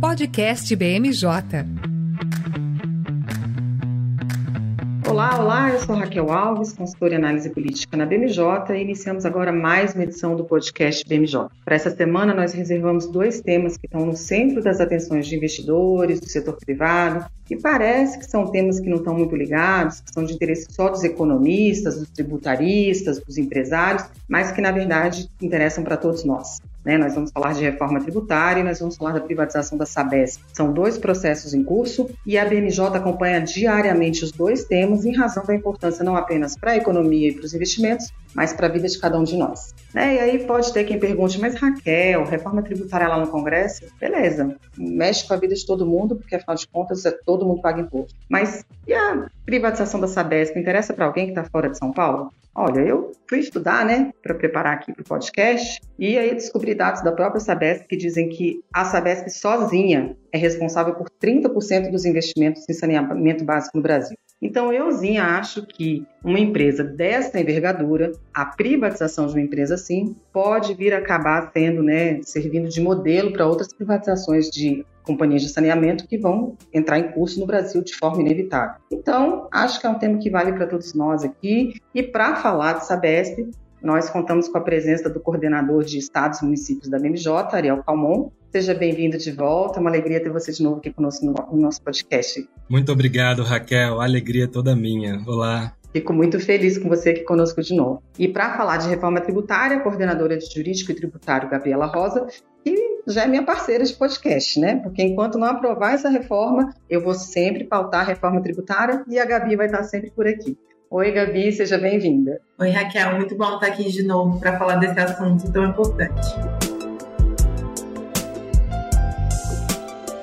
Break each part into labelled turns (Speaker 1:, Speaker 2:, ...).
Speaker 1: Podcast BMJ.
Speaker 2: Olá, olá, eu sou Raquel Alves, consultora em análise política na BMJ e iniciamos agora mais uma edição do podcast BMJ. Para essa semana, nós reservamos dois temas que estão no centro das atenções de investidores, do setor privado, e parece que são temas que não estão muito ligados, que são de interesse só dos economistas, dos tributaristas, dos empresários, mas que, na verdade, interessam para todos nós. Né? Nós vamos falar de reforma tributária e nós vamos falar da privatização da Sabesp. São dois processos em curso e a BMJ acompanha diariamente os dois temas em razão da importância não apenas para a economia e para os investimentos, mas para a vida de cada um de nós. Né? E aí pode ter quem pergunte, mas Raquel, reforma tributária lá no Congresso? Beleza, mexe com a vida de todo mundo, porque afinal de contas é todo mundo paga imposto. Mas e a privatização da Sabesp interessa para alguém que está fora de São Paulo? Olha, eu fui estudar, né, para preparar aqui para o podcast, e aí descobri dados da própria Sabesp que dizem que a Sabesp sozinha é responsável por 30% dos investimentos em saneamento básico no Brasil. Então, euzinha acho que uma empresa dessa envergadura, a privatização de uma empresa assim, pode vir acabar sendo, né, servindo de modelo para outras privatizações de companhias de saneamento que vão entrar em curso no Brasil de forma inevitável. Então, acho que é um tema que vale para todos nós aqui. E para falar de Sabesp, nós contamos com a presença do coordenador de estados e municípios da BMJ, Ariel Calmon. Seja bem-vindo de volta, é uma alegria ter você de novo aqui conosco no, nosso podcast.
Speaker 3: Muito obrigado, Raquel, a alegria é toda minha. Olá.
Speaker 2: Fico muito feliz com você aqui conosco de novo. E para falar de reforma tributária, a coordenadora de jurídico e tributário, Gabriela Rosa, que já é minha parceira de podcast, né? Porque enquanto não aprovar essa reforma, eu vou sempre pautar a reforma tributária e a Gabi vai estar sempre por aqui. Oi, Gabi, seja bem-vinda.
Speaker 4: Oi, Raquel, muito bom estar aqui de novo para falar desse assunto tão importante.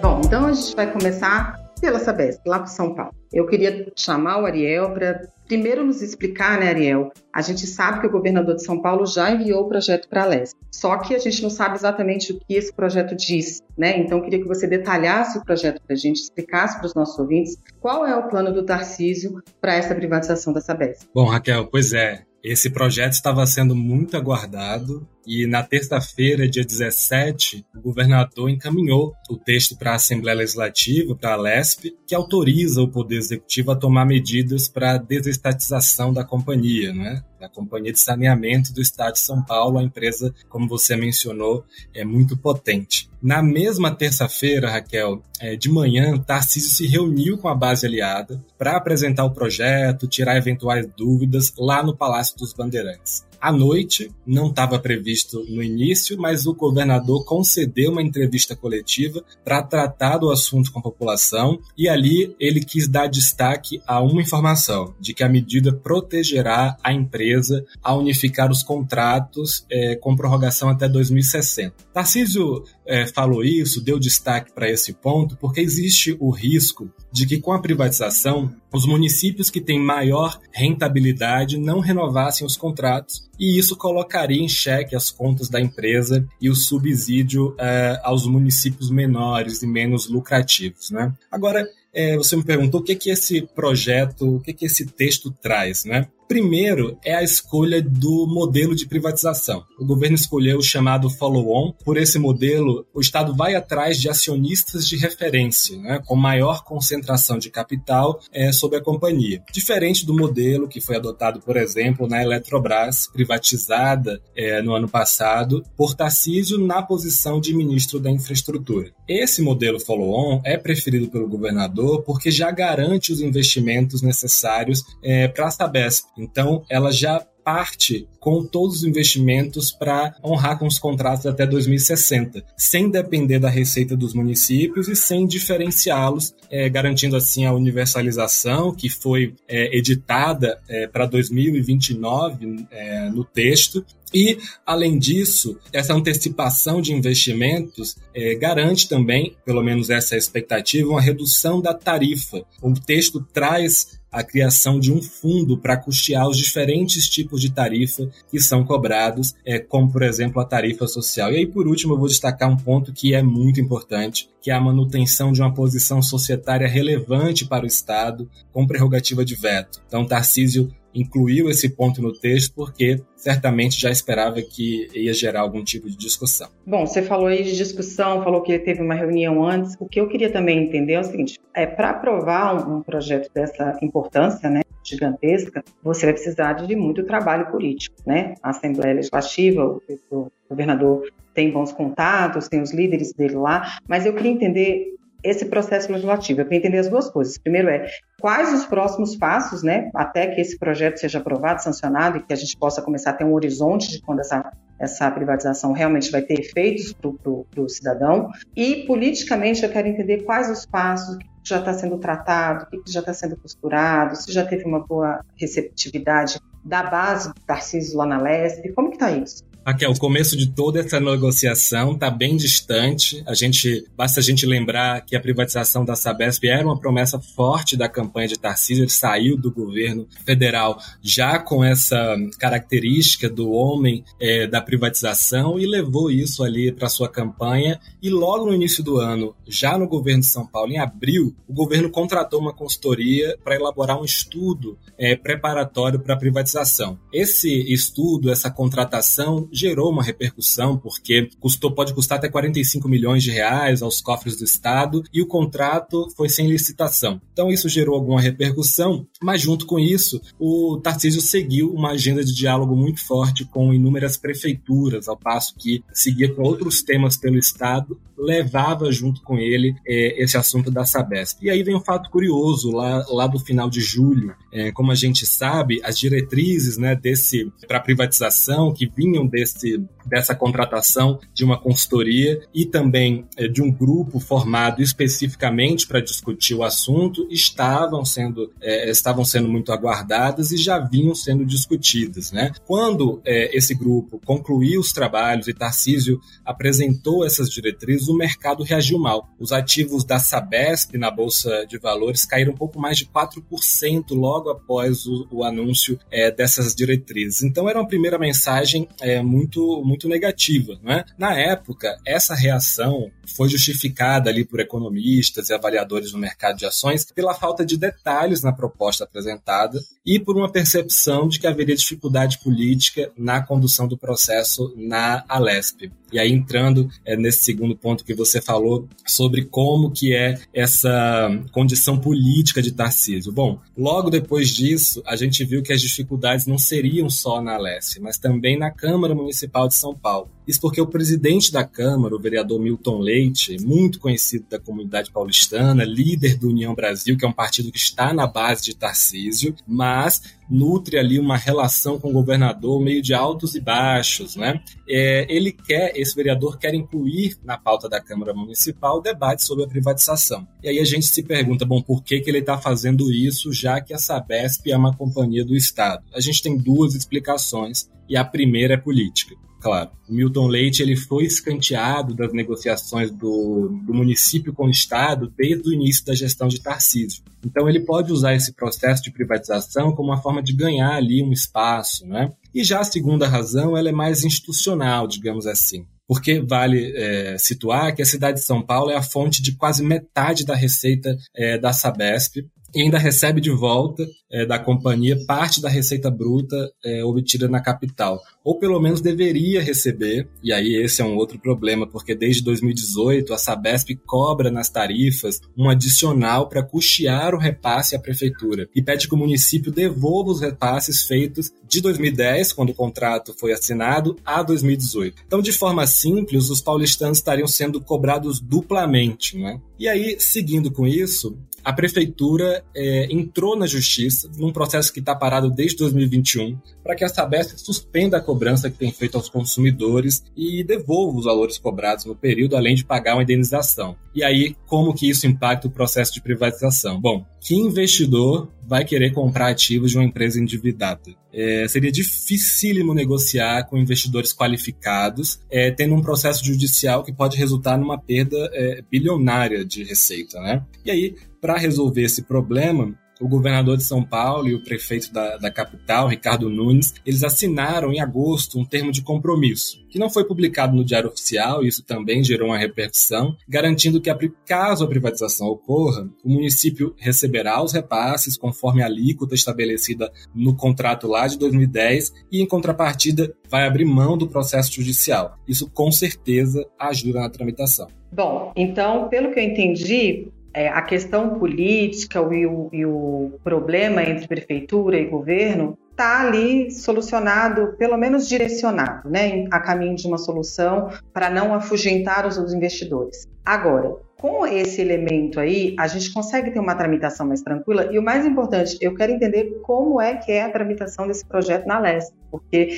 Speaker 2: Bom, então a gente vai começar pela Sabesp, lá para São Paulo. Eu queria chamar o Ariel para primeiro nos explicar, né, Ariel? A gente sabe que o governador de São Paulo já enviou o projeto para a Leste, só que a gente não sabe exatamente o que esse projeto diz, né? Então, eu queria que você detalhasse o projeto para a gente, explicasse para os nossos ouvintes qual é o plano do Tarcísio para essa privatização da Sabesp.
Speaker 3: Bom, Raquel, pois é. Esse projeto estava sendo muito aguardado e na terça-feira, dia 17, o governador encaminhou o texto para a Assembleia Legislativa, para a LESP, que autoriza o Poder Executivo a tomar medidas para a desestatização da companhia, né? da Companhia de Saneamento do Estado de São Paulo. A empresa, como você mencionou, é muito potente. Na mesma terça-feira, Raquel, é, de manhã, Tarcísio se reuniu com a base aliada para apresentar o projeto, tirar eventuais dúvidas lá no Palácio dos Bandeirantes à noite, não estava previsto no início, mas o governador concedeu uma entrevista coletiva para tratar do assunto com a população e ali ele quis dar destaque a uma informação, de que a medida protegerá a empresa a unificar os contratos é, com prorrogação até 2060. Tarcísio é, falou isso, deu destaque para esse ponto, porque existe o risco de que com a privatização, os municípios que têm maior rentabilidade não renovassem os contratos e isso colocaria em xeque as contas da empresa e o subsídio é, aos municípios menores e menos lucrativos. Né? Agora, é, você me perguntou o que que esse projeto, o que que esse texto traz, né? Primeiro é a escolha do modelo de privatização. O governo escolheu o chamado follow-on. Por esse modelo, o Estado vai atrás de acionistas de referência, né, com maior concentração de capital é, sobre a companhia. Diferente do modelo que foi adotado, por exemplo, na Eletrobras, privatizada é, no ano passado, por Tarcísio na posição de ministro da Infraestrutura. Esse modelo follow-on é preferido pelo governador porque já garante os investimentos necessários é, para a Sabesp então, ela já parte com todos os investimentos para honrar com os contratos até 2060, sem depender da receita dos municípios e sem diferenciá-los, é, garantindo assim a universalização que foi é, editada é, para 2029 é, no texto e, além disso, essa antecipação de investimentos é, garante também, pelo menos essa expectativa, uma redução da tarifa. O texto traz a criação de um fundo para custear os diferentes tipos de tarifa que são cobrados, é, como, por exemplo, a tarifa social. E aí, por último, eu vou destacar um ponto que é muito importante, que é a manutenção de uma posição societária relevante para o Estado, com prerrogativa de veto. Então, Tarcísio incluiu esse ponto no texto porque certamente já esperava que ia gerar algum tipo de discussão.
Speaker 2: Bom, você falou aí de discussão, falou que teve uma reunião antes. O que eu queria também entender é o seguinte: é para aprovar um, projeto dessa importância, né, gigantesca, você vai precisar de muito trabalho político, né? A Assembleia Legislativa, o governador tem bons contatos, tem os líderes dele lá, mas eu queria entender esse processo legislativo. Eu queria entender as duas coisas. Primeiro é quais os próximos passos, né, até que esse projeto seja aprovado, sancionado e que a gente possa começar a ter um horizonte de quando essa, essa privatização realmente vai ter efeitos para o cidadão. E politicamente eu quero entender quais os passos, que já está sendo tratado, o que já está sendo costurado, se já teve uma boa receptividade da base do Tarcísio lá na Leste, como que está isso?
Speaker 3: Raquel, o começo de toda essa negociação está bem distante. A gente basta a gente lembrar que a privatização da Sabesp era uma promessa forte da campanha de Tarcísio. Ele saiu do governo federal já com essa característica do homem é, da privatização e levou isso ali para sua campanha. E logo no início do ano, já no governo de São Paulo, em abril, o governo contratou uma consultoria para elaborar um estudo é, preparatório para a privatização. Esse estudo, essa contratação gerou uma repercussão, porque custou, pode custar até 45 milhões de reais aos cofres do Estado e o contrato foi sem licitação. Então isso gerou alguma repercussão, mas junto com isso, o Tarcísio seguiu uma agenda de diálogo muito forte com inúmeras prefeituras, ao passo que seguia com outros temas pelo Estado, levava junto com ele é, esse assunto da Sabesp. E aí vem um fato curioso, lá, lá do final de julho, é, como a gente sabe, as diretrizes né, desse para privatização que vinham de desse, dessa contratação de uma consultoria e também é, de um grupo formado especificamente para discutir o assunto estavam sendo, é, estavam sendo muito aguardadas e já vinham sendo discutidas. Né? Quando é, esse grupo concluiu os trabalhos e Tarcísio apresentou essas diretrizes, o mercado reagiu mal. Os ativos da Sabesp na Bolsa de Valores caíram um pouco mais de 4% logo após o, o anúncio dessas diretrizes. Então, era uma primeira mensagem muito, muito negativa. Né? Na época, essa reação foi justificada ali por economistas e avaliadores do mercado de ações pela falta de detalhes na proposta apresentada e por uma percepção de que haveria dificuldade política na condução do processo na Alesp. E aí entrando é, nesse segundo ponto que você falou sobre como que é essa condição política de Tarcísio. Bom, logo depois disso, a gente viu que as dificuldades não seriam só na Alesp, mas também na Câmara Municipal de São Paulo. Isso porque o presidente da Câmara, o vereador Milton Leite, muito conhecido da comunidade paulistana, líder do União Brasil, que é um partido que está na base de Tarcísio, mas nutre ali uma relação com o governador meio de altos e baixos, né? É, ele quer, esse vereador quer incluir na pauta da Câmara Municipal o debate sobre a privatização. E aí a gente se pergunta, bom, por que, que ele está fazendo isso, já que a Sabesp é uma companhia do Estado? A gente tem duas explicações e a primeira é política claro. O Milton Leite ele foi escanteado das negociações do, do município com o Estado desde o início da gestão de Tarcísio. Então ele pode usar esse processo de privatização como uma forma de ganhar ali um espaço, né? E já a segunda razão, ela é mais institucional, digamos assim porque vale é, situar que a cidade de São Paulo é a fonte de quase metade da receita é, da Sabesp e ainda recebe de volta é, da companhia parte da receita bruta é, obtida na capital. Ou pelo menos deveria receber, e aí esse é um outro problema, porque desde 2018 a Sabesp cobra nas tarifas um adicional para custear o repasse à prefeitura e pede que o município devolva os repasses feitos de 2010, quando o contrato foi assinado, a 2018. Então, de forma simples, os paulistanos estariam sendo cobrados duplamente. Né? E aí, seguindo com isso, a prefeitura é, entrou na justiça num processo que está parado desde 2021 para que a Sabesp suspenda a cobrança que tem feito aos consumidores e devolva os valores cobrados no período, além de pagar uma indenização. E aí, como que isso impacta o processo de privatização? Bom, que investidor vai querer comprar ativos de uma empresa endividada? É, seria dificílimo negociar com investidores qualificados, é, tendo um processo judicial que pode resultar numa perda é, bilionária de receita, né? E aí, para resolver esse problema, o governador de São Paulo e o prefeito da, da capital, Ricardo Nunes, eles assinaram em agosto um termo de compromisso, que não foi publicado no Diário Oficial, e isso também gerou uma repercussão, garantindo que, caso a privatização ocorra, o município receberá os repasses conforme a alíquota estabelecida no contrato lá de 2010 e, em contrapartida, vai abrir mão do processo judicial. Isso, com certeza, ajuda na tramitação.
Speaker 2: Bom, então, pelo que eu entendi, é, a questão política e o, e o problema entre prefeitura e governo está ali solucionado, pelo menos direcionado, né, a caminho de uma solução para não afugentar os investidores. Agora, com esse elemento aí, a gente consegue ter uma tramitação mais tranquila e o mais importante, eu quero entender como é que é a tramitação desse projeto na Leste, porque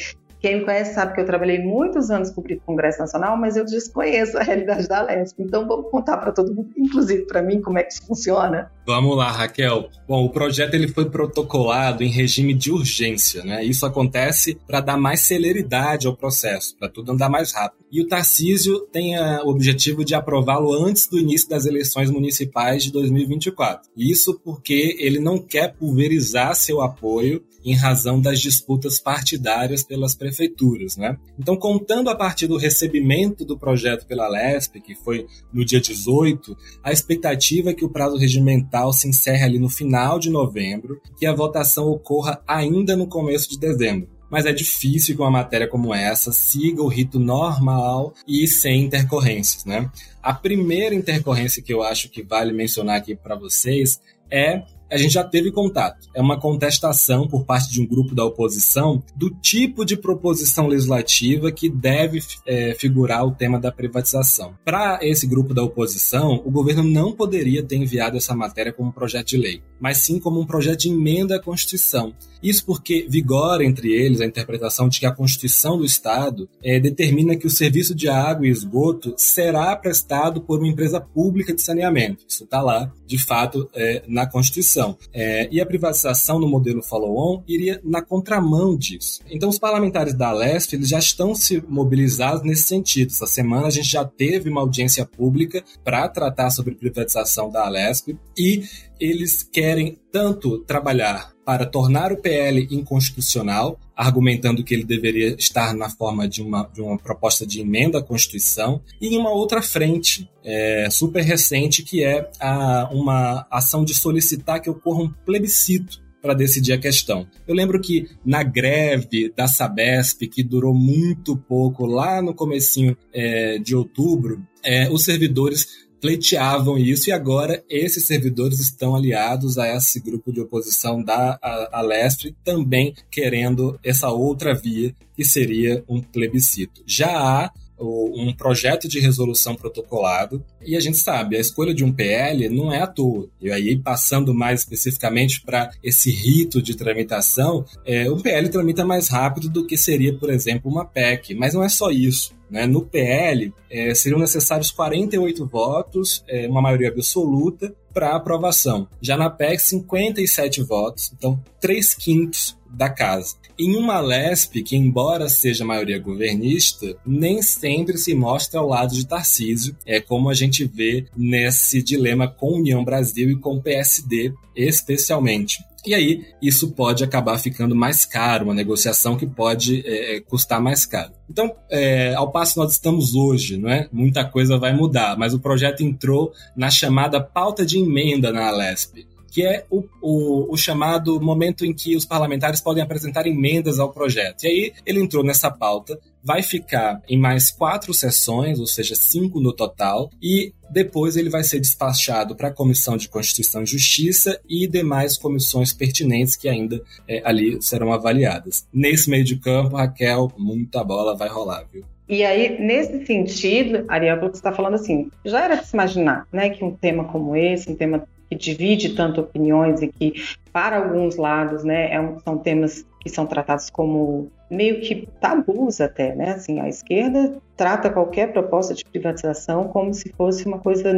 Speaker 2: quem me conhece sabe que eu trabalhei muitos anos com o Congresso Nacional, mas eu desconheço a realidade da Lesp. Então vamos contar para todo mundo, inclusive para mim, como é que isso funciona.
Speaker 3: Vamos lá, Raquel. Bom, o projeto ele foi protocolado em regime de urgência, né? Isso acontece para dar mais celeridade ao processo, para tudo andar mais rápido. E o Tarcísio tem a, o objetivo de aprová-lo antes do início das eleições municipais de 2024. Isso porque ele não quer pulverizar seu apoio em razão das disputas partidárias pelas prefeituras. Né? Então, contando a partir do recebimento do projeto pela LESP, que foi no dia 18, a expectativa é que o prazo regimental se encerre ali no final de novembro, que a votação ocorra ainda no começo de dezembro mas é difícil que uma matéria como essa siga o rito normal e sem intercorrências, né? A primeira intercorrência que eu acho que vale mencionar aqui para vocês é a gente já teve contato. É uma contestação por parte de um grupo da oposição do tipo de proposição legislativa que deve é, figurar o tema da privatização. Para esse grupo da oposição, o governo não poderia ter enviado essa matéria como projeto de lei, mas sim como um projeto de emenda à Constituição. Isso porque vigora entre eles a interpretação de que a Constituição do Estado é, determina que o serviço de água e esgoto será prestado por uma empresa pública de saneamento. Isso está lá, de fato, é, na Constituição. É, e a privatização no modelo follow-on iria na contramão disso. Então, os parlamentares da Leste eles já estão se mobilizados nesse sentido. Essa semana a gente já teve uma audiência pública para tratar sobre privatização da Alesp e eles querem tanto trabalhar para tornar o PL inconstitucional, argumentando que ele deveria estar na forma de uma, de uma proposta de emenda à Constituição, e em uma outra frente, é, super recente, que é a, uma ação de solicitar que ocorra um plebiscito para decidir a questão. Eu lembro que na greve da Sabesp, que durou muito pouco, lá no comecinho é, de outubro, é, os servidores pleiteavam isso e agora esses servidores estão aliados a esse grupo de oposição da Alestre, também querendo essa outra via que seria um plebiscito. Já há um projeto de resolução protocolado e a gente sabe, a escolha de um PL não é à toa. E aí, passando mais especificamente para esse rito de tramitação, é, um PL tramita mais rápido do que seria, por exemplo, uma PEC. Mas não é só isso. Né? No PL, é, seriam necessários 48 votos, é, uma maioria absoluta, para aprovação. Já na PEC, 57 votos, então 3 quintos da casa. Em uma LESP, que embora seja maioria governista, nem sempre se mostra ao lado de Tarcísio, é como a gente vê nesse dilema com União Brasil e com PSD, especialmente. E aí, isso pode acabar ficando mais caro, uma negociação que pode é, é, custar mais caro. Então, é, ao passo que nós estamos hoje, não é? muita coisa vai mudar, mas o projeto entrou na chamada pauta de emenda na Alesp que é o, o, o, chamado momento em que os parlamentares podem apresentar emendas ao projeto. E aí ele entrou nessa pauta, vai ficar em mais quatro sessões, ou seja, cinco no total, e depois ele vai ser despachado para a Comissão de Constituição e Justiça e demais comissões pertinentes que ainda é, ali serão avaliadas. Nesse meio de campo, Raquel, muita bola vai rolar, viu?
Speaker 2: E aí, nesse sentido, Ariel, você está falando assim, já era de se imaginar, né, que um tema como esse, um tema que divide tanto opiniões e que, para alguns lados, né, é um, são temas que são tratados como meio que tabus até, né? Assim, a esquerda trata qualquer proposta de privatização como se fosse uma coisa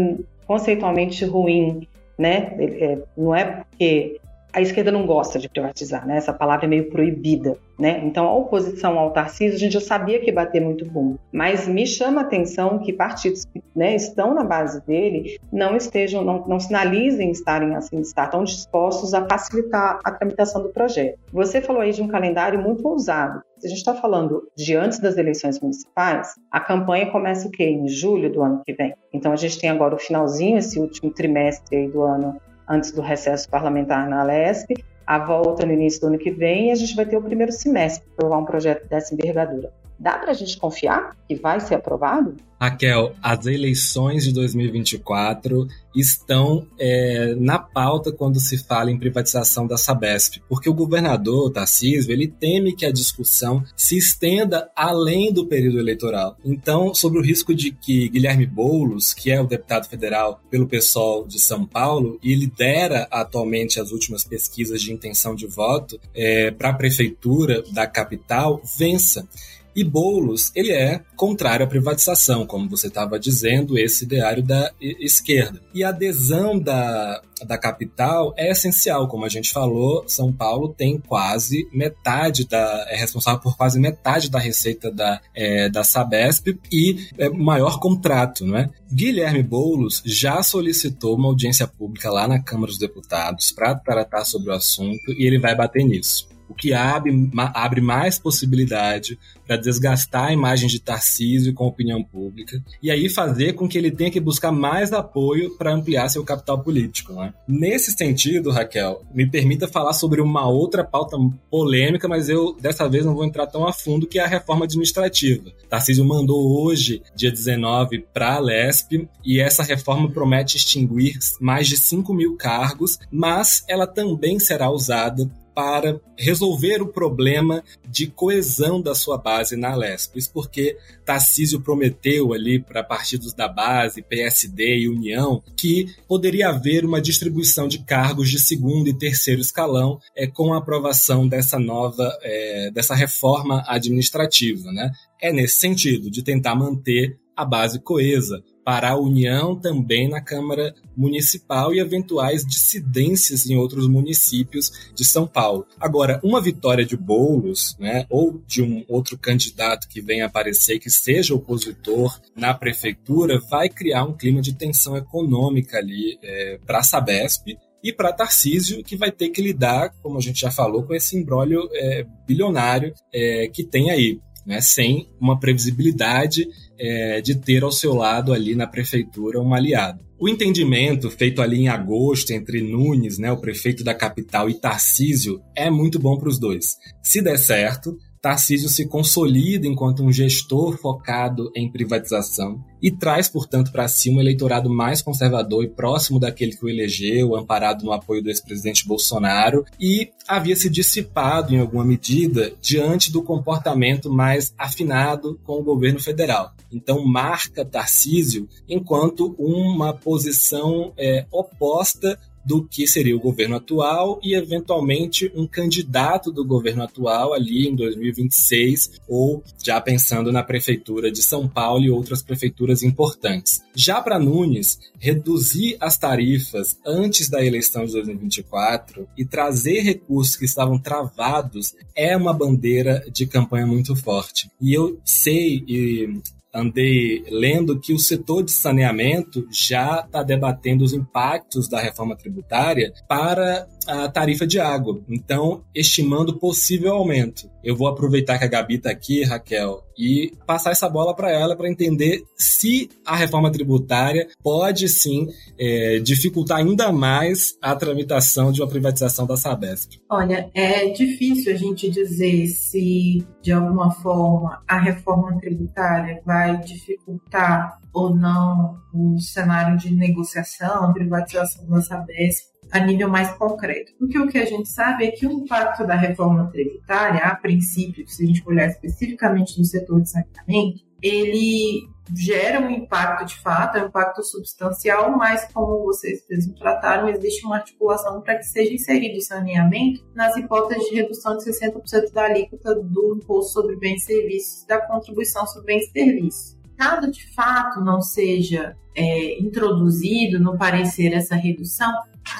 Speaker 2: conceitualmente ruim, né? É, não é porque a esquerda não gosta de privatizar, né? Essa palavra é meio proibida, né? Então, a oposição ao Tarcísio, a gente já sabia que ia bater muito bom. Mas me chama a atenção que partidos que né, estão na base dele não estejam, não, não sinalizem estarem assim, estar tão dispostos a facilitar a tramitação do projeto. Você falou aí de um calendário muito ousado. Se a gente está falando de antes das eleições municipais, a campanha começa o quê? Em julho do ano que vem. Então a gente tem agora o finalzinho, esse último trimestre do ano antes do recesso parlamentar na Alesp, a volta no início do ano que vem e a gente vai ter o primeiro semestre para provar um projeto dessa envergadura. Dá para a gente confiar que vai ser aprovado?
Speaker 3: Raquel, as eleições de 2024 estão é, na pauta quando se fala em privatização da Sabesp, porque o governador Tarcísio ele teme que a discussão se estenda além do período eleitoral. Então, sobre o risco de que Guilherme Boulos, que é o deputado federal pelo PSOL de São Paulo e lidera atualmente as últimas pesquisas de intenção de voto é, para a prefeitura da capital, vença. E Boulos, ele é contrário à privatização, como você estava dizendo, esse ideário da esquerda. E a adesão da, da capital é essencial, como a gente falou, São Paulo tem quase metade da. é responsável por quase metade da receita da, é, da Sabesp e é maior contrato, não é? Guilherme Boulos já solicitou uma audiência pública lá na Câmara dos Deputados para tratar sobre o assunto e ele vai bater nisso o que abre, abre mais possibilidade para desgastar a imagem de Tarcísio com a opinião pública e aí fazer com que ele tenha que buscar mais apoio para ampliar seu capital político. Né? Nesse sentido, Raquel, me permita falar sobre uma outra pauta polêmica, mas eu dessa vez não vou entrar tão a fundo, que é a reforma administrativa. Tarcísio mandou hoje, dia 19, para a LESP e essa reforma promete extinguir mais de 5 mil cargos, mas ela também será usada para resolver o problema de coesão da sua base na Alesp. Isso porque Tarcísio prometeu ali para partidos da base, PSD e União, que poderia haver uma distribuição de cargos de segundo e terceiro escalão é, com a aprovação dessa nova, é, dessa reforma administrativa. Né? É nesse sentido, de tentar manter a base coesa, para a União também na Câmara Municipal e eventuais dissidências em outros municípios de São Paulo. Agora, uma vitória de Boulos, né, ou de um outro candidato que venha aparecer que seja opositor na prefeitura, vai criar um clima de tensão econômica ali é, para a Sabesp e para Tarcísio, que vai ter que lidar, como a gente já falou, com esse embrólio é, bilionário é, que tem aí, né, sem uma previsibilidade é, de ter ao seu lado ali na prefeitura um aliado. O entendimento feito ali em agosto entre Nunes, né, o prefeito da capital, e Tarcísio é muito bom para os dois. Se der certo, Tarcísio se consolida enquanto um gestor focado em privatização e traz, portanto, para si um eleitorado mais conservador e próximo daquele que o elegeu, amparado no apoio do ex-presidente Bolsonaro, e havia se dissipado em alguma medida diante do comportamento mais afinado com o governo federal. Então, marca Tarcísio enquanto uma posição é, oposta do que seria o governo atual e, eventualmente, um candidato do governo atual ali em 2026, ou já pensando na prefeitura de São Paulo e outras prefeituras importantes. Já para Nunes, reduzir as tarifas antes da eleição de 2024 e trazer recursos que estavam travados é uma bandeira de campanha muito forte. E eu sei e andei lendo que o setor de saneamento já está debatendo os impactos da reforma tributária para a tarifa de água. Então, estimando possível aumento. Eu vou aproveitar que a Gabi está aqui, Raquel, e passar essa bola para ela para entender se a reforma tributária pode sim é, dificultar ainda mais a tramitação de uma privatização da Sabesp.
Speaker 4: Olha, é difícil a gente dizer se de alguma forma a reforma tributária vai dificultar ou não o cenário de negociação, privatização da Sabesp a nível mais concreto. Porque o que a gente sabe é que o impacto da reforma tributária, a princípio, se a gente olhar especificamente no setor de saneamento, ele gera um impacto de fato, é um impacto substancial, mas como vocês mesmos trataram, existe uma articulação para que seja inserido o saneamento nas hipóteses de redução de 60% da alíquota do imposto sobre bens e serviços, da contribuição sobre bens e serviços. Caso de fato não seja é, introduzido no parecer essa redução,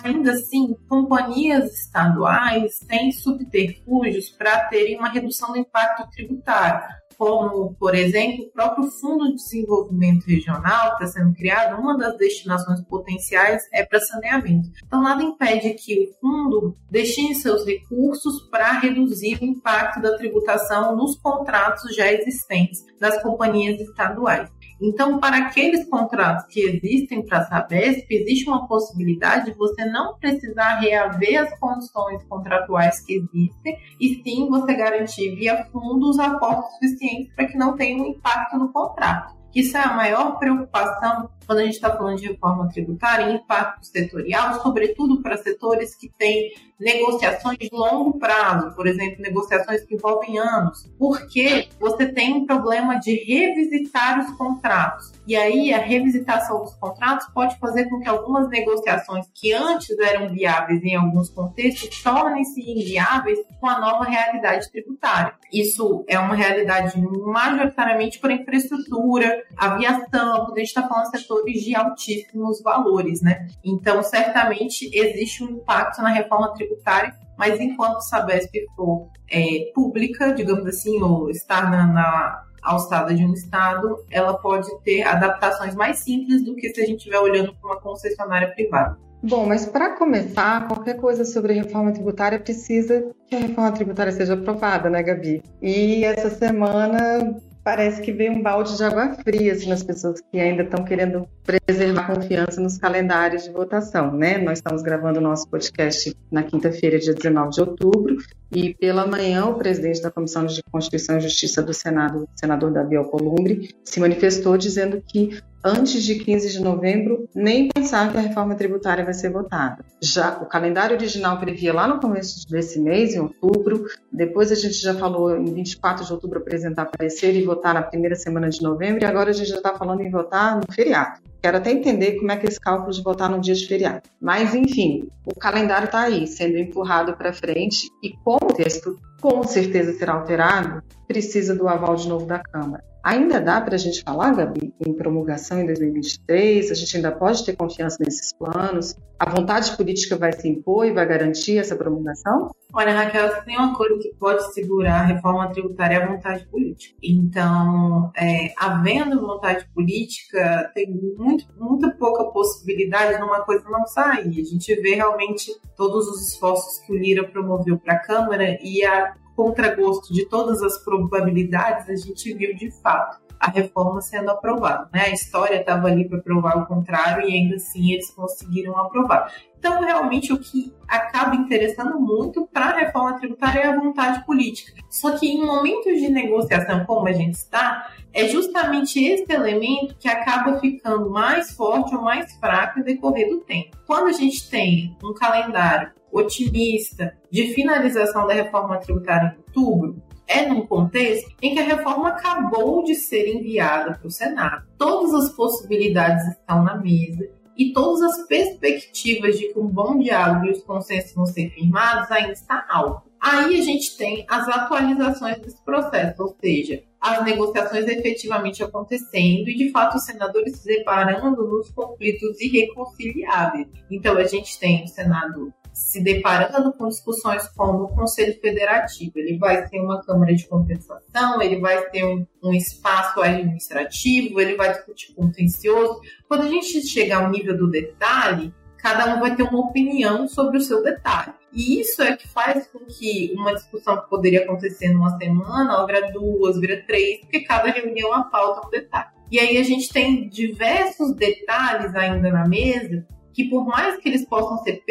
Speaker 4: ainda assim, companhias estaduais têm subterfúgios para terem uma redução do impacto tributário como, por exemplo, o próprio Fundo de Desenvolvimento Regional que está sendo criado, uma das destinações potenciais é para saneamento. Então, nada impede que o fundo destine seus recursos para reduzir o impacto da tributação nos contratos já existentes das companhias estaduais. Então, para aqueles contratos que existem para a Sabesp, existe uma possibilidade de você não precisar reaver as condições contratuais que existem e sim você garantir via fundos aportes suficientes para que não tenha um impacto no contrato. Isso é a maior preocupação quando a gente está falando de reforma tributária, impacto setorial, sobretudo para setores que têm negociações de longo prazo, por exemplo, negociações que envolvem anos, porque você tem um problema de revisitar os contratos. E aí a revisitação dos contratos pode fazer com que algumas negociações que antes eram viáveis em alguns contextos tornem-se inviáveis com a nova realidade tributária. Isso é uma realidade majoritariamente para infraestrutura, aviação, quando a gente está falando de de altíssimos valores, né? Então, certamente existe um impacto na reforma tributária mas enquanto Sabesp for é, pública, digamos assim, ou estar na, na alçada de um estado, ela pode ter adaptações mais simples do que se a gente estiver olhando para uma concessionária privada.
Speaker 2: Bom, mas para começar, qualquer coisa sobre reforma tributária precisa que a reforma tributária seja aprovada, né, Gabi? E essa semana parece que veio um balde de água fria assim, nas pessoas que ainda estão querendo preservar confiança nos calendários de votação, né? Nós estamos gravando o nosso podcast na quinta-feira, dia 19 de outubro, e pela manhã o presidente da Comissão de Constituição e Justiça do Senado, o senador Davi Alcolumbre, se manifestou dizendo que antes de 15 de novembro, nem pensar que a reforma tributária vai ser votada. Já o calendário original previa lá no começo desse mês, em outubro, depois a gente já falou em 24 de outubro apresentar parecer e votar na primeira semana de novembro, e agora a gente já está falando em votar no feriado. Quero até entender como é que esse cálculo de votar no dia de feriado. Mas, enfim, o calendário está aí, sendo empurrado para frente, e como o texto com certeza será alterado, precisa do aval de novo da Câmara. Ainda dá para a gente falar, Gabi, em promulgação em 2023? A gente ainda pode ter confiança nesses planos? A vontade política vai se impor e vai garantir essa promulgação?
Speaker 4: Olha, Raquel, se tem uma coisa que pode segurar a reforma tributária é a vontade política. Então, é, havendo vontade política, tem muito, muita pouca possibilidade de uma coisa não sair. A gente vê realmente todos os esforços que o Lira promoveu para a Câmara e a contragosto de todas as probabilidades, a gente viu de fato a reforma sendo aprovada. Né? A história estava ali para provar o contrário e ainda assim eles conseguiram aprovar. Então, realmente, o que acaba interessando muito para a reforma tributária é a vontade política. Só que em momentos de negociação como a gente está, é justamente esse elemento que acaba ficando mais forte ou mais fraco decorrer do tempo. Quando a gente tem um calendário otimista de finalização da reforma tributária em outubro é num contexto em que a reforma acabou de ser enviada para o Senado. Todas as possibilidades estão na mesa e todas as perspectivas de que um bom diálogo e os consensos vão ser firmados ainda está alto. Aí a gente tem as atualizações desse processo, ou seja, as negociações efetivamente acontecendo e, de fato, os senadores se deparando nos conflitos irreconciliáveis. Então, a gente tem o Senado se deparando com discussões como o Conselho Federativo. Ele vai ter uma Câmara de Compensação, ele vai ter um, um espaço administrativo, ele vai discutir contencioso. Quando a gente chegar ao nível do detalhe, cada um vai ter uma opinião sobre o seu detalhe. E isso é que faz com que uma discussão que poderia acontecer numa semana, ela vira duas, vira três, porque cada reunião a pauta um detalhe. E aí a gente tem diversos detalhes ainda na mesa que por mais que eles possam ser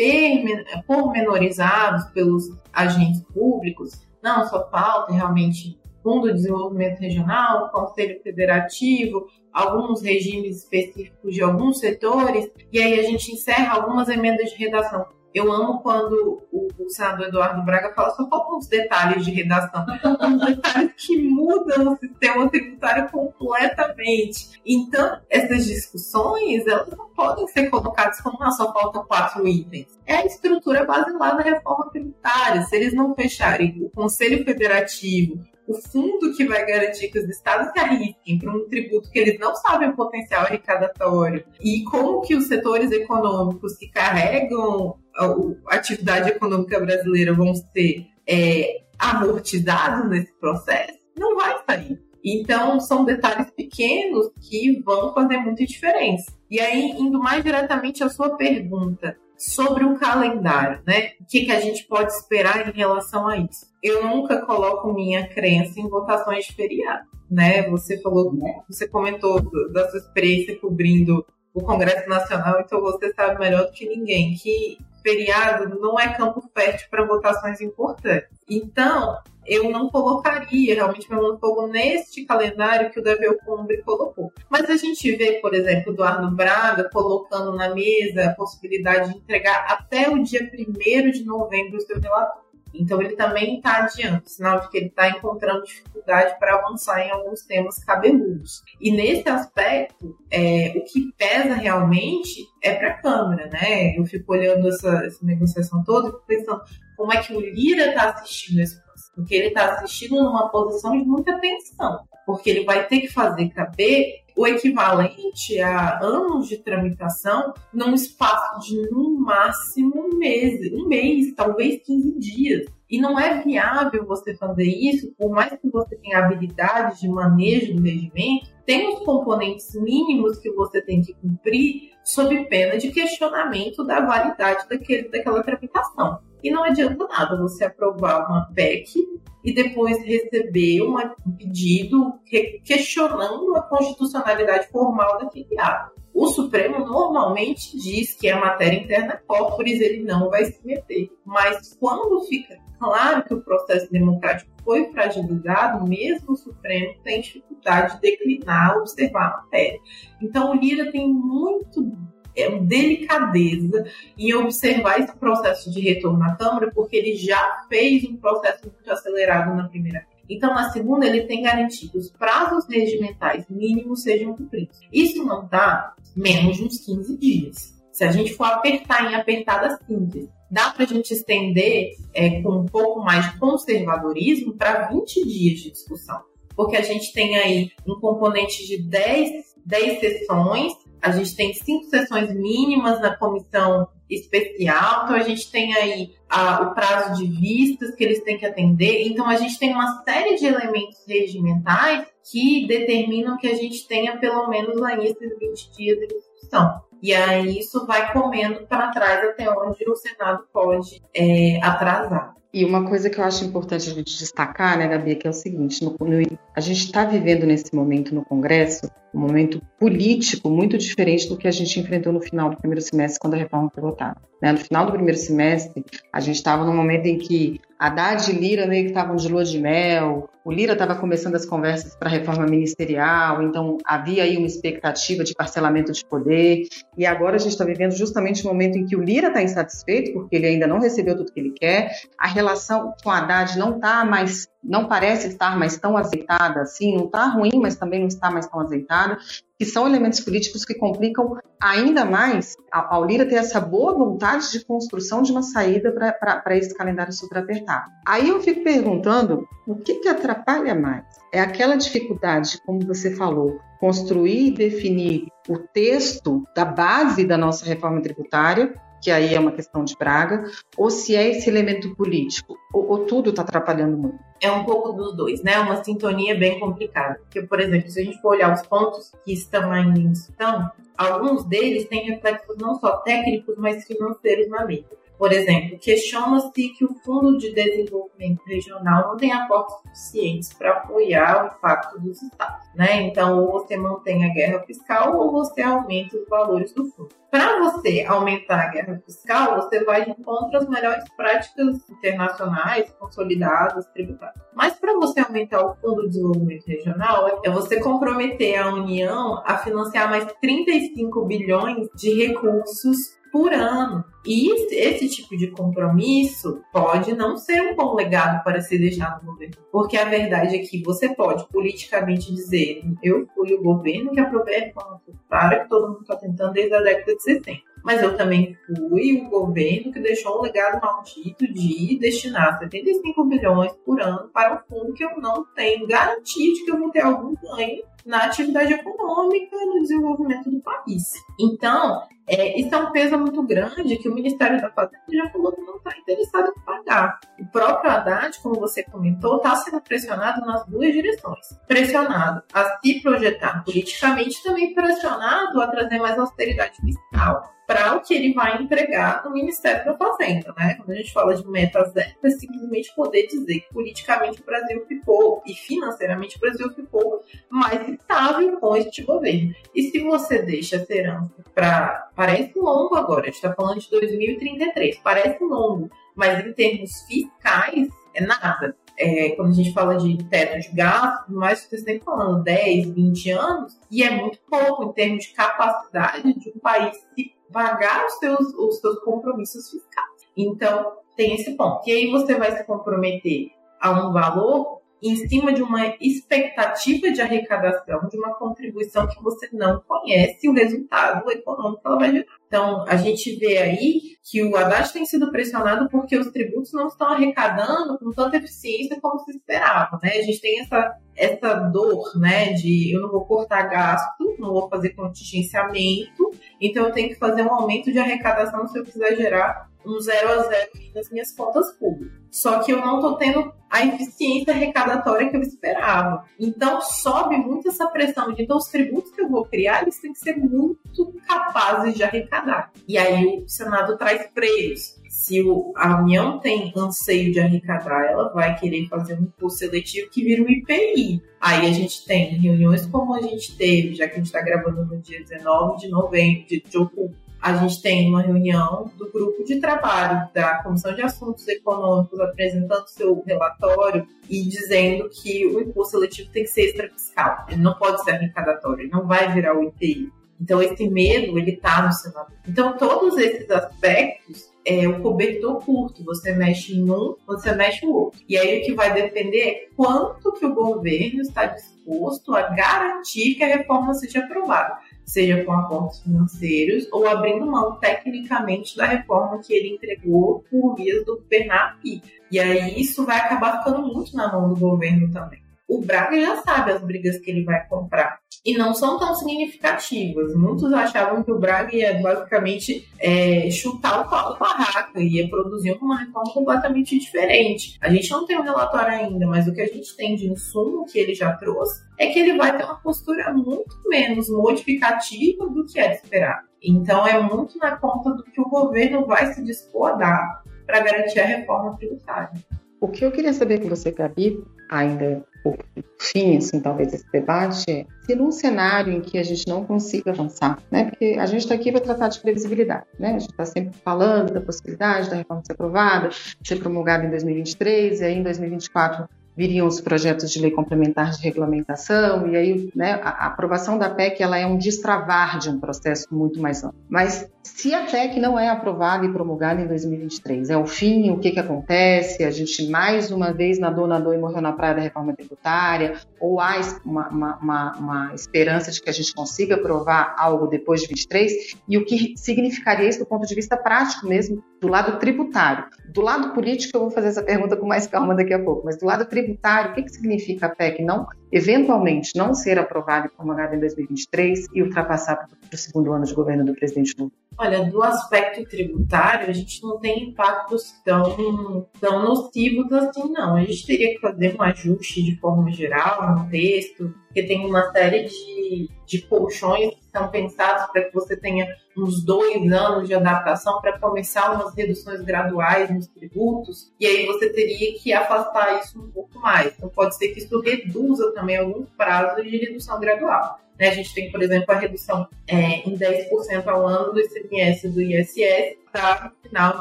Speaker 4: pormenorizados pelos agentes públicos, não, só falta realmente Fundo de Desenvolvimento Regional, Conselho Federativo, alguns regimes específicos de alguns setores, e aí a gente encerra algumas emendas de redação. Eu amo quando o, o senador Eduardo Braga fala só faltam uns detalhes de redação. uns detalhes que mudam o sistema tributário completamente. Então, essas discussões, elas não podem ser colocadas como, ah, só faltam quatro itens. É a estrutura basilar da reforma tributária. Se eles não fecharem o Conselho Federativo o fundo que vai garantir que os estados se arrisquem para um tributo que eles não sabem o potencial arrecadatório e como que os setores econômicos que carregam a atividade econômica brasileira vão ser é, amortizados nesse processo, não vai sair. Então, são detalhes pequenos que vão fazer muita diferença. E aí, indo mais diretamente à sua pergunta sobre o calendário, né? O que, que a gente pode esperar em relação a isso? Eu nunca coloco minha crença em votações de feriado, né? Você falou, você comentou da sua experiência cobrindo o Congresso Nacional, então você sabe melhor do que ninguém que feriado não é campo fértil para votações importantes. Então, eu não colocaria realmente meu nome fogo neste calendário que o Davi Alcombre colocou. Mas a gente vê, por exemplo, Eduardo Braga colocando na mesa a possibilidade de entregar até o dia 1 de novembro o seu relatório. Então ele também está adiante, sinal de que ele está encontrando dificuldade para avançar em alguns temas cabeludos. E nesse aspecto, é, o que pesa realmente é para a Câmara, né? Eu fico olhando essa, essa negociação toda e pensando como é que o Lira está assistindo esse. Porque ele está assistindo numa posição de muita tensão. Porque ele vai ter que fazer caber o equivalente a anos de tramitação num espaço de no máximo um mês, um mês, talvez 15 dias. E não é viável você fazer isso, por mais que você tenha habilidade de manejo do regimento, tem os componentes mínimos que você tem que cumprir sob pena de questionamento da validade daquele, daquela tramitação. E não adianta nada você aprovar uma PEC e depois receber um pedido questionando a constitucionalidade formal daquele ato. O Supremo normalmente diz que é matéria interna corporis, ele não vai se meter. Mas quando fica claro que o processo democrático foi fragilizado, mesmo o Supremo tem dificuldade de declinar, observar a matéria. Então o Lira tem muito é, delicadeza em observar esse processo de retorno à Câmara, porque ele já fez um processo muito acelerado na primeira. Então, na segunda, ele tem garantido que os prazos regimentais mínimos sejam cumpridos. Isso não dá menos de uns 15 dias. Se a gente for apertar em apertada simples, dá para a gente estender é, com um pouco mais de conservadorismo para 20 dias de discussão. Porque a gente tem aí um componente de 10, 10 sessões a gente tem cinco sessões mínimas na comissão especial, então a gente tem aí a, o prazo de vistas que eles têm que atender, então a gente tem uma série de elementos regimentais que determinam que a gente tenha pelo menos aí esses 20 dias de discussão. E aí isso vai comendo para trás até onde o Senado pode é, atrasar.
Speaker 2: E uma coisa que eu acho importante a gente destacar, né, Gabi, é que é o seguinte: no, no, a gente está vivendo nesse momento no Congresso um momento político muito diferente do que a gente enfrentou no final do primeiro semestre, quando a reforma foi votada. Né? No final do primeiro semestre, a gente estava num momento em que Haddad e Lira meio que estavam de lua de mel, o Lira estava começando as conversas para a reforma ministerial, então havia aí uma expectativa de parcelamento de poder, e agora a gente está vivendo justamente o momento em que o Lira está insatisfeito, porque ele ainda não recebeu tudo que ele quer, a relação com Haddad não está mais não parece estar mais tão azeitada assim, não está ruim, mas também não está mais tão azeitada, que são elementos políticos que complicam ainda mais ao Lira ter essa boa vontade de construção de uma saída para esse calendário super apertado. Aí eu fico perguntando, o que, que atrapalha mais? É aquela dificuldade, como você falou, construir e definir o texto da base da nossa reforma tributária, que aí é uma questão de praga, ou se é esse elemento político, ou, ou tudo está atrapalhando muito?
Speaker 4: É um pouco dos dois, né? Uma sintonia bem complicada. Porque, por exemplo, se a gente for olhar os pontos que estão ainda em discussão, alguns deles têm reflexos não só técnicos, mas financeiros na lei. Por exemplo, questiona-se que o Fundo de Desenvolvimento Regional não tem aportes suficientes para apoiar o impacto dos estados. Né? Então, ou você mantém a guerra fiscal ou você aumenta os valores do fundo. Para você aumentar a guerra fiscal, você vai de encontro às melhores práticas internacionais, consolidadas, tributárias. Mas para você aumentar o Fundo de Desenvolvimento Regional, é você comprometer a União a financiar mais 35 bilhões de recursos por ano. E esse tipo de compromisso pode não ser um bom legado para se deixar no governo. Porque a verdade é que você pode politicamente dizer: eu fui o governo que aprovei a tributária que todo mundo está tentando desde a década de 70. mas eu também fui o governo que deixou um legado maldito de destinar 75 bilhões por ano para um fundo que eu não tenho garantia de que eu vou ter algum ganho na atividade econômica e no desenvolvimento do país. Então, é, isso é um peso muito grande que o Ministério da Fazenda já falou que não está interessado em pagar. O próprio Haddad, como você comentou, está sendo pressionado nas duas direções. Pressionado a se projetar politicamente, também pressionado a trazer mais austeridade fiscal para o que ele vai entregar no Ministério da Fazenda, né? Quando a gente fala de meta zero, é simplesmente poder dizer que politicamente o Brasil ficou e financeiramente o Brasil ficou mais estável com este governo. E se você deixa essa herança para. Parece longo agora, a gente está falando de 2033, parece longo, mas em termos fiscais é nada. É, quando a gente fala de teto de gasto, mais que você está falando 10, 20 anos, e é muito pouco em termos de capacidade de um país se pagar os seus, os seus compromissos fiscais. Então, tem esse ponto. E aí você vai se comprometer a um valor em cima de uma expectativa de arrecadação, de uma contribuição que você não conhece o resultado econômico que ela vai gerar. Então, a gente vê aí que o Haddad tem sido pressionado porque os tributos não estão arrecadando com tanta eficiência como se esperava, né? A gente tem essa, essa dor, né, de eu não vou cortar gasto, não vou fazer contingenciamento, então eu tenho que fazer um aumento de arrecadação se eu quiser gerar um zero a zero nas minhas contas públicas. Só que eu não estou tendo a eficiência arrecadatória que eu esperava. Então sobe muito essa pressão de então os tributos que eu vou criar, eles têm que ser muito capazes de arrecadar. E aí o Senado traz freios. Se o, a União tem anseio de arrecadar, ela vai querer fazer um curso seletivo que vira um IPI. Aí a gente tem reuniões como a gente teve, já que a gente está gravando no dia 19 de novembro, de, de outubro, a gente tem uma reunião do grupo de trabalho da Comissão de Assuntos Econômicos apresentando seu relatório e dizendo que o imposto seletivo tem que ser extrafiscal. Ele não pode ser arrecadatório, ele não vai virar o IPI. Então, esse medo, ele está no Senado. Então, todos esses aspectos, é o cobertor curto. Você mexe em um, você mexe no outro. E aí, o que vai depender é quanto que o governo está disposto a garantir que a reforma seja aprovada seja com aportes financeiros ou abrindo mão tecnicamente da reforma que ele entregou por via do PENAP. E aí isso vai acabar ficando muito na mão do governo também. O Braga já sabe as brigas que ele vai comprar e não são tão significativas. Muitos achavam que o Braga ia basicamente é, chutar o pau da barraca, ia produzir uma reforma completamente diferente. A gente não tem um relatório ainda, mas o que a gente tem de insumo que ele já trouxe é que ele vai ter uma postura muito menos modificativa do que é esperado. Então é muito na conta do que o governo vai se dispor a dar para garantir a reforma tributária.
Speaker 2: O que eu queria saber com você, Gabi, ainda por fim, assim, talvez esse debate, é se num cenário em que a gente não consiga avançar, né? Porque a gente está aqui para tratar de previsibilidade, né? A gente está sempre falando da possibilidade da reforma ser aprovada, ser promulgada em 2023 e aí em 2024 viriam os projetos de lei complementar de regulamentação, e aí né, a, aprovação da PEC ela é um destravar de um processo muito mais amplo. Mas se a PEC não é aprovada e promulgada em 2023, é o fim, o que, que acontece? A gente mais uma vez nadou, nadou e morreu na praia da reforma tributária, ou há uma, uma, uma, uma esperança de que a gente consiga aprovar algo depois de 23? E o que significaria isso do ponto de vista prático mesmo, do lado tributário? Do lado político, eu vou fazer essa pergunta com mais calma daqui a pouco, mas do lado tributário, o que, que significa a PEC não, eventualmente, não ser aprovada e promulgada em 2023 e ultrapassar para o segundo ano de governo do presidente Lula?
Speaker 4: Olha, do aspecto tributário, a gente não tem impactos tão, tão nocivos assim, não. A gente teria que fazer um ajuste de forma geral no texto, porque tem uma série de, de colchões que são pensados para que você tenha uns dois anos de adaptação para começar umas reduções graduais nos tributos, e aí você teria que afastar isso um pouco mais. Então, pode ser que isso reduza também alguns prazos de redução gradual. Né? A gente tem, por exemplo, a redução é, em 10% ao ano do ICMS do ISS para no final de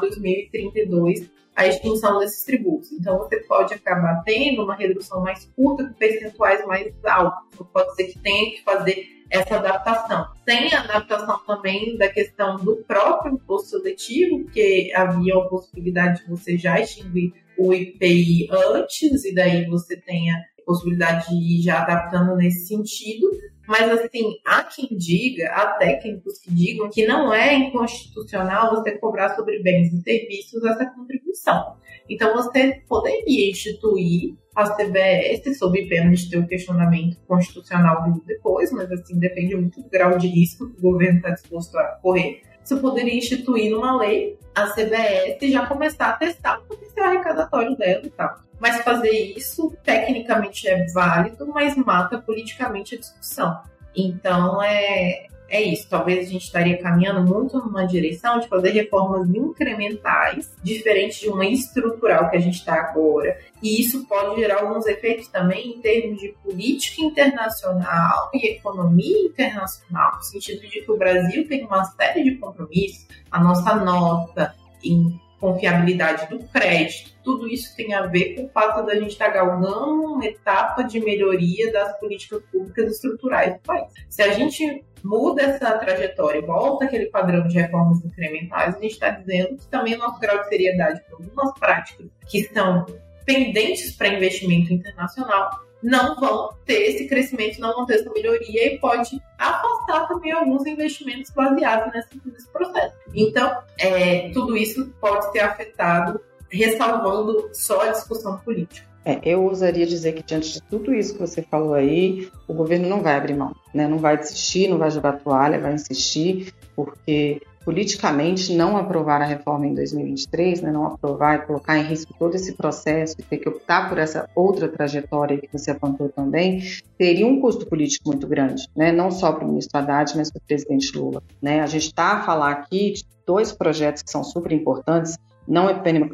Speaker 4: 2032 a extinção desses tributos. Então, você pode acabar tendo uma redução mais curta com percentuais mais altos. Então, pode ser que tenha que fazer essa adaptação. Tem a adaptação também da questão do próprio imposto seletivo, porque havia a possibilidade de você já extinguir o IPI antes, e daí você tenha possibilidade de ir já adaptando nesse sentido, Mas, assim, há quem diga, há técnicos que digam que não é inconstitucional você cobrar sobre bens e serviços essa contribuição. Então, você poderia instituir a CBS sob pena de ter um questionamento constitucional depois, mas, assim, depende muito do grau de risco que o governo está disposto a correr. Você poderia instituir numa lei a CBS e já começar a testar o potencial arrecadatório dela e tal. Mas fazer isso tecnicamente é válido, mas mata politicamente a discussão. Então é, é isso. Talvez a gente estaria caminhando muito numa direção de fazer reformas incrementais, diferente de uma estrutural que a gente está agora. E isso pode gerar alguns efeitos também em termos de política internacional e economia internacional, no sentido de que o Brasil tem uma série de compromissos, a nossa nota em confiabilidade do crédito, tudo isso tem a ver com o fato da gente estar tá galgando uma etapa de melhoria das políticas públicas estruturais do país. Se a gente muda essa trajetória e volta aquele padrão de reformas incrementais, a gente está dizendo que também o nosso grau de seriedade para algumas práticas que estão pendentes para investimento internacional não vão ter esse crescimento, não vão ter essa melhoria e pode afastar também alguns investimentos baseados nesse, nesse processo. Então, é, tudo isso pode ser afetado, ressalvando só a discussão política.
Speaker 2: É, eu ousaria dizer que diante de tudo isso que você falou aí, o governo não vai abrir mão, né? não vai desistir, não vai jogar toalha, vai insistir, porque politicamente não aprovar a reforma em 2023, né, não aprovar e colocar em risco todo esse processo e ter que optar por essa outra trajetória que você apontou também, teria um custo político muito grande, né, não só para o ministro Haddad, mas para o presidente Lula. Né? A gente está a falar aqui de dois projetos que são super importantes, não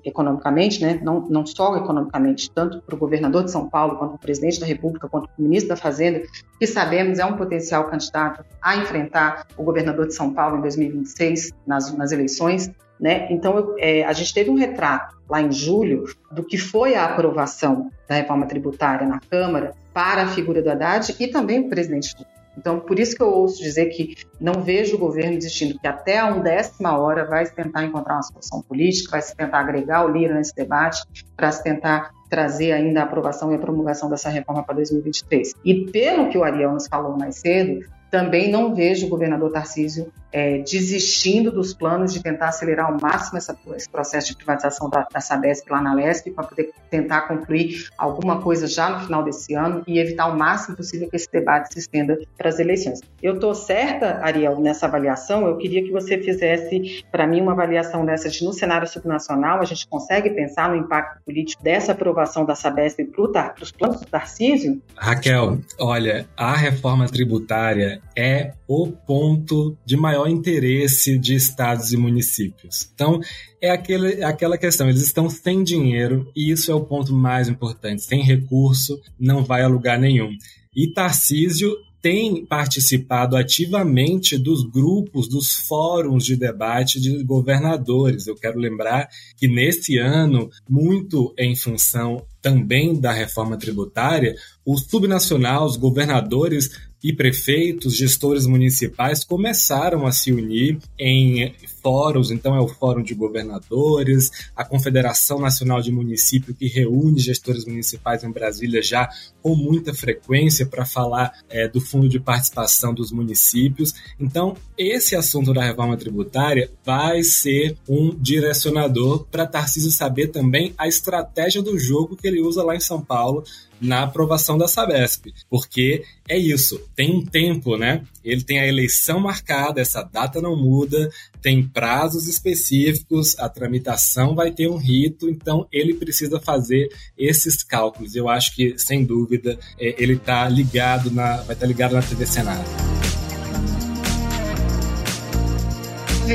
Speaker 2: economicamente, né, não, não só economicamente, tanto para o governador de São Paulo, quanto para o presidente da República, quanto para o ministro da Fazenda, que sabemos é um potencial candidato a enfrentar o governador de São Paulo em 2026, nas, nas eleições. Né? Então, é, a gente teve um retrato lá em julho do que foi a aprovação da reforma tributária na Câmara para a figura do Haddad e também o presidente Lula. Então, por isso que eu ouço dizer que não vejo o governo desistindo, que até a undécima hora vai se tentar encontrar uma solução política, vai se tentar agregar o Lira nesse debate, para se tentar trazer ainda a aprovação e a promulgação dessa reforma para 2023. E pelo que o Ariel nos falou mais cedo, também não vejo o governador Tarcísio é, desistindo dos planos de tentar acelerar ao máximo essa, esse processo de privatização da, da Sabesp lá na Lesp para poder tentar concluir alguma coisa já no final desse ano e evitar o máximo possível que esse debate se estenda para as eleições. Eu estou certa, Ariel, nessa avaliação. Eu queria que você fizesse para mim uma avaliação dessa de no cenário subnacional a gente consegue pensar no impacto político dessa aprovação da Sabesp para os planos do Tarcísio?
Speaker 3: Raquel, olha, a reforma tributária é o ponto de maior maior interesse de estados e municípios. Então, é aquele, aquela questão, eles estão sem dinheiro e isso é o ponto mais importante. Sem recurso, não vai a lugar nenhum. E Tarcísio tem participado ativamente dos grupos, dos fóruns de debate de governadores. Eu quero lembrar que nesse ano, muito em função também da reforma tributária, o subnacional, os governadores e prefeitos, gestores municipais começaram a se unir em fóruns, então é o Fórum de Governadores, a Confederação Nacional de Município, que reúne gestores municipais em Brasília já com muita frequência para falar é, do fundo de participação dos municípios. Então, esse assunto da reforma tributária vai ser um direcionador para Tarcísio saber também a estratégia do jogo que ele usa lá em São Paulo na aprovação da Sabesp, porque é isso, tem um tempo, né? Ele tem a eleição marcada, essa data não muda, tem prazos específicos, a tramitação vai ter um rito, então ele precisa fazer esses cálculos. Eu acho que, sem dúvida, é, ele tá ligado na, vai estar tá ligado na TV Senado.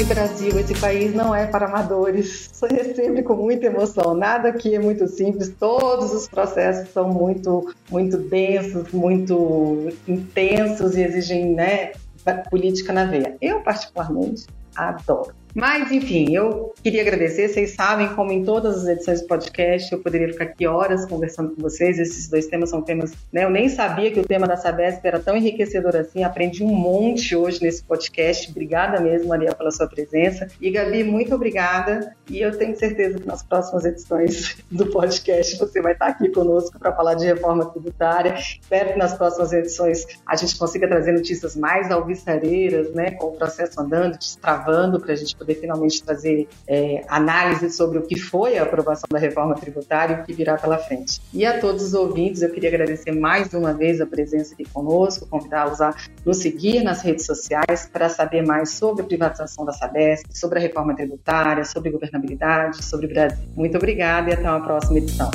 Speaker 2: Brasil, esse país não é para amadores. É sempre com muita emoção. Nada aqui é muito simples. Todos os processos são muito, muito densos, muito intensos e exigem, né, política na veia. Eu particularmente adoro. Mas, enfim, eu queria agradecer. Vocês sabem, como em todas as edições do podcast, eu poderia ficar aqui horas conversando com vocês. Esses dois temas são temas. Né, eu nem sabia que o tema da Sabesp era tão enriquecedor assim. Aprendi um monte hoje nesse podcast. Obrigada mesmo, Maria, pela sua presença. E, Gabi, muito obrigada. E eu tenho certeza que nas próximas edições do podcast você vai estar aqui conosco para falar de reforma tributária. Espero que nas próximas edições a gente consiga trazer notícias mais alvissareiras, né, com o processo andando, destravando, para a gente poder finalmente trazer é, análise sobre o que foi a aprovação da reforma tributária e o que virá pela frente. E a todos os ouvintes, eu queria agradecer mais uma vez a presença aqui conosco, convidá-los a nos seguir nas redes sociais para saber mais sobre a privatização da Sabesp, sobre a reforma tributária, sobre governabilidade, sobre o Brasil. Muito obrigada e até uma próxima edição.